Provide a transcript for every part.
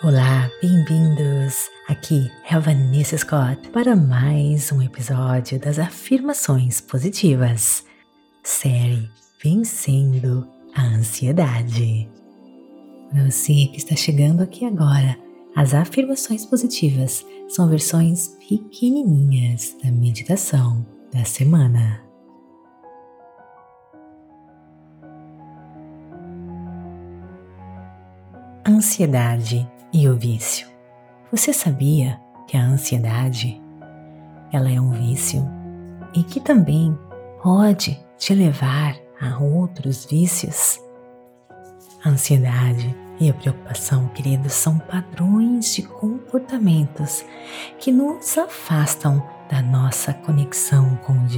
Olá, bem-vindos! Aqui é a Vanessa Scott para mais um episódio das Afirmações Positivas. Série Vencendo a Ansiedade. Para você que está chegando aqui agora, as afirmações positivas são versões pequenininhas da meditação da semana. Ansiedade e o vício. Você sabia que a ansiedade ela é um vício e que também pode te levar a outros vícios? A ansiedade e a preocupação, queridos, são padrões de comportamentos que nos afastam da nossa conexão com o.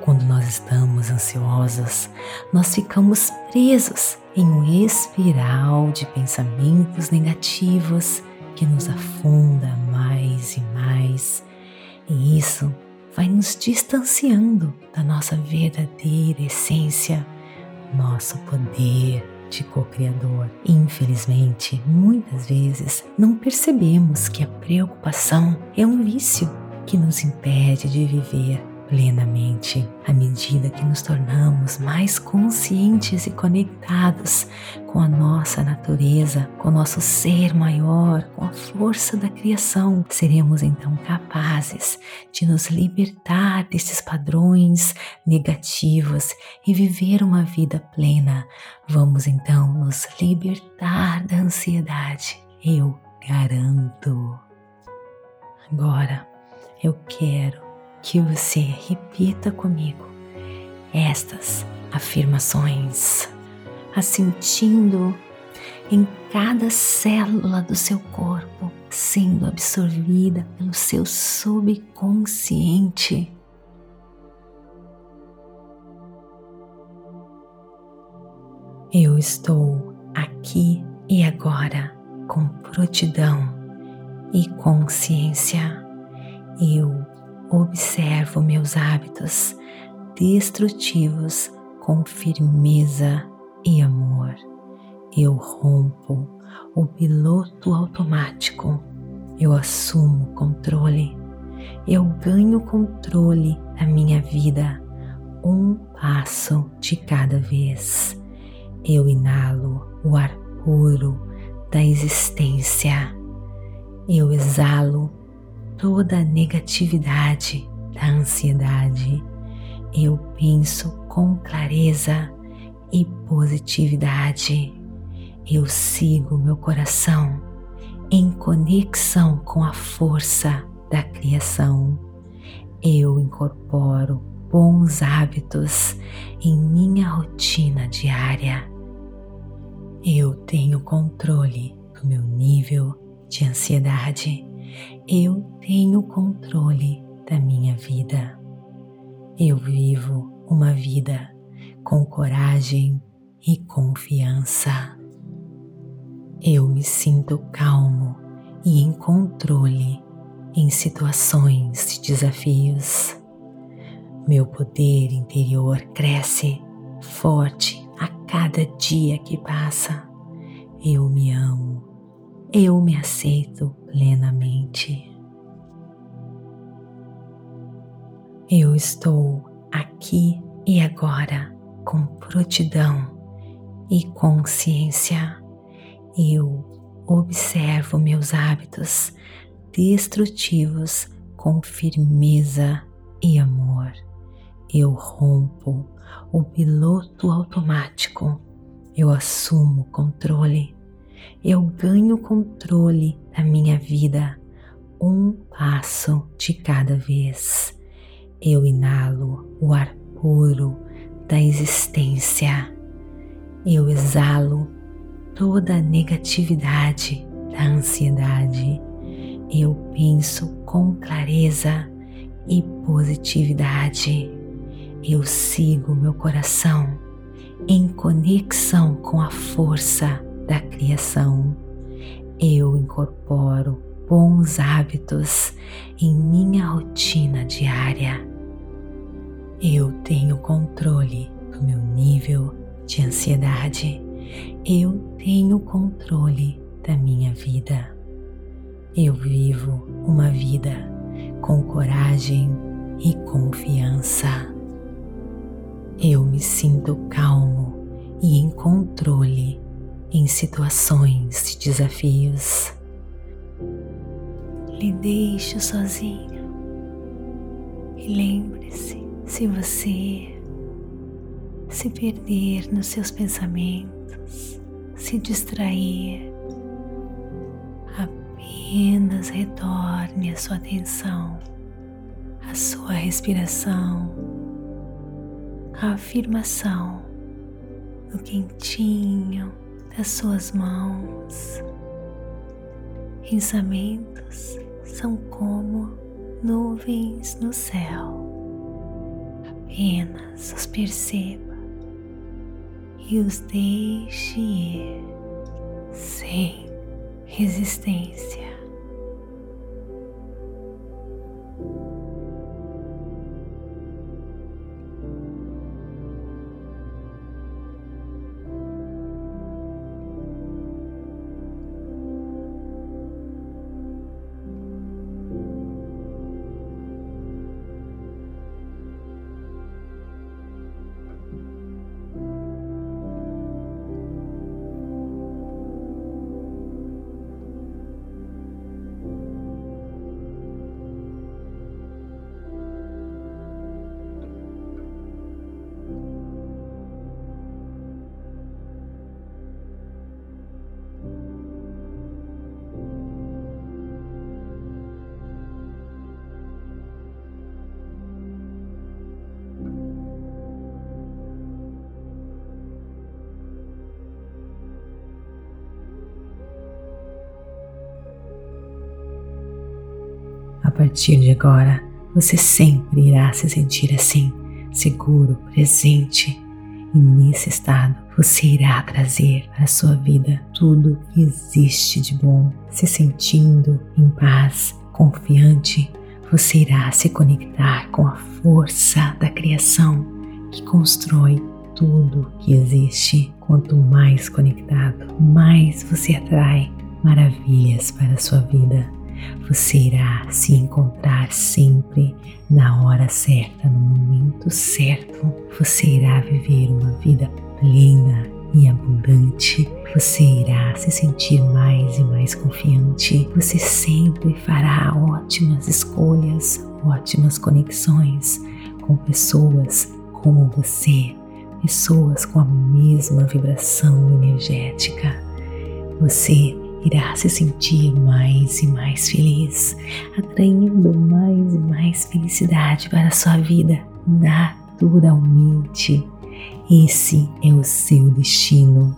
Quando nós estamos ansiosos, nós ficamos presos em um espiral de pensamentos negativos que nos afunda mais e mais, e isso vai nos distanciando da nossa verdadeira essência, nosso poder de co-criador. Infelizmente, muitas vezes não percebemos que a preocupação é um vício que nos impede de viver plenamente à medida que nos tornamos mais conscientes e conectados com a nossa natureza, com o nosso ser maior, com a força da criação. Seremos então capazes de nos libertar desses padrões negativos e viver uma vida plena. Vamos então nos libertar da ansiedade. Eu garanto. Agora eu quero que você repita comigo estas afirmações, assentindo em cada célula do seu corpo, sendo absorvida pelo seu subconsciente. Eu estou aqui e agora com prontidão e consciência. Eu observo meus hábitos destrutivos com firmeza e amor. Eu rompo o piloto automático. Eu assumo controle. Eu ganho controle da minha vida, um passo de cada vez. Eu inalo o ar puro da existência. Eu exalo toda a negatividade da ansiedade. Eu penso com clareza e positividade. Eu sigo meu coração em conexão com a força da criação. Eu incorporo bons hábitos em minha rotina diária. Eu tenho controle do meu nível de ansiedade eu tenho controle da minha vida. Eu vivo uma vida com coragem e confiança. Eu me sinto calmo e em controle em situações de desafios. Meu poder interior cresce forte a cada dia que passa. Eu me amo eu me aceito plenamente. Eu estou aqui e agora com prontidão e consciência. Eu observo meus hábitos destrutivos com firmeza e amor. Eu rompo o piloto automático. Eu assumo controle eu ganho controle da minha vida um passo de cada vez. Eu inalo o ar puro da existência. Eu exalo toda a negatividade da ansiedade. Eu penso com clareza e positividade. Eu sigo meu coração em conexão com a força da criação, eu incorporo bons hábitos em minha rotina diária. Eu tenho controle do meu nível de ansiedade. Eu tenho controle da minha vida. Eu vivo uma vida com coragem e confiança. Eu me sinto calmo e em controle em situações de desafios. Lhe deixo sozinho e lembre-se: se você se perder nos seus pensamentos, se distrair, apenas retorne a sua atenção à sua respiração, à afirmação no quentinho das suas mãos. Pensamentos são como nuvens no céu. Apenas os perceba e os deixe ir sem resistência. Partir de agora, você sempre irá se sentir assim, seguro, presente. E nesse estado, você irá trazer para a sua vida tudo que existe de bom, se sentindo em paz, confiante. Você irá se conectar com a força da criação que constrói tudo que existe. Quanto mais conectado, mais você atrai maravilhas para a sua vida você irá se encontrar sempre na hora certa, no momento certo. Você irá viver uma vida plena e abundante. Você irá se sentir mais e mais confiante. Você sempre fará ótimas escolhas, ótimas conexões com pessoas como você, pessoas com a mesma vibração energética. Você irá se sentir mais e mais feliz, atraindo mais e mais felicidade para a sua vida naturalmente. Esse é o seu destino.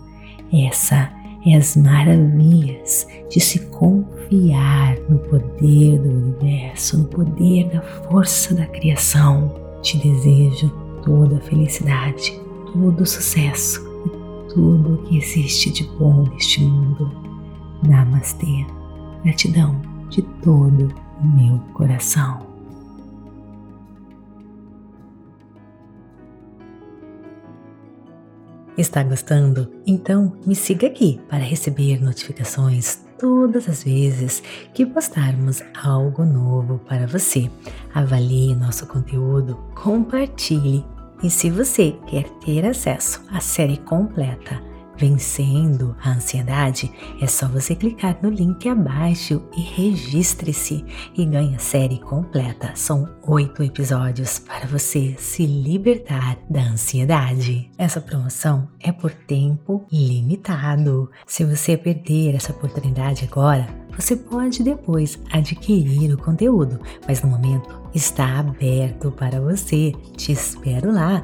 Essa é as maravilhas de se confiar no poder do universo, no poder da força da criação. Te desejo toda a felicidade, todo o sucesso e tudo o que existe de bom neste mundo. Namastê. Gratidão de todo o meu coração. Está gostando? Então me siga aqui para receber notificações todas as vezes que postarmos algo novo para você. Avalie nosso conteúdo, compartilhe e se você quer ter acesso à série completa Vencendo a ansiedade, é só você clicar no link abaixo e registre-se e ganhe a série completa. São oito episódios para você se libertar da ansiedade. Essa promoção é por tempo limitado. Se você perder essa oportunidade agora, você pode depois adquirir o conteúdo, mas no momento está aberto para você. Te espero lá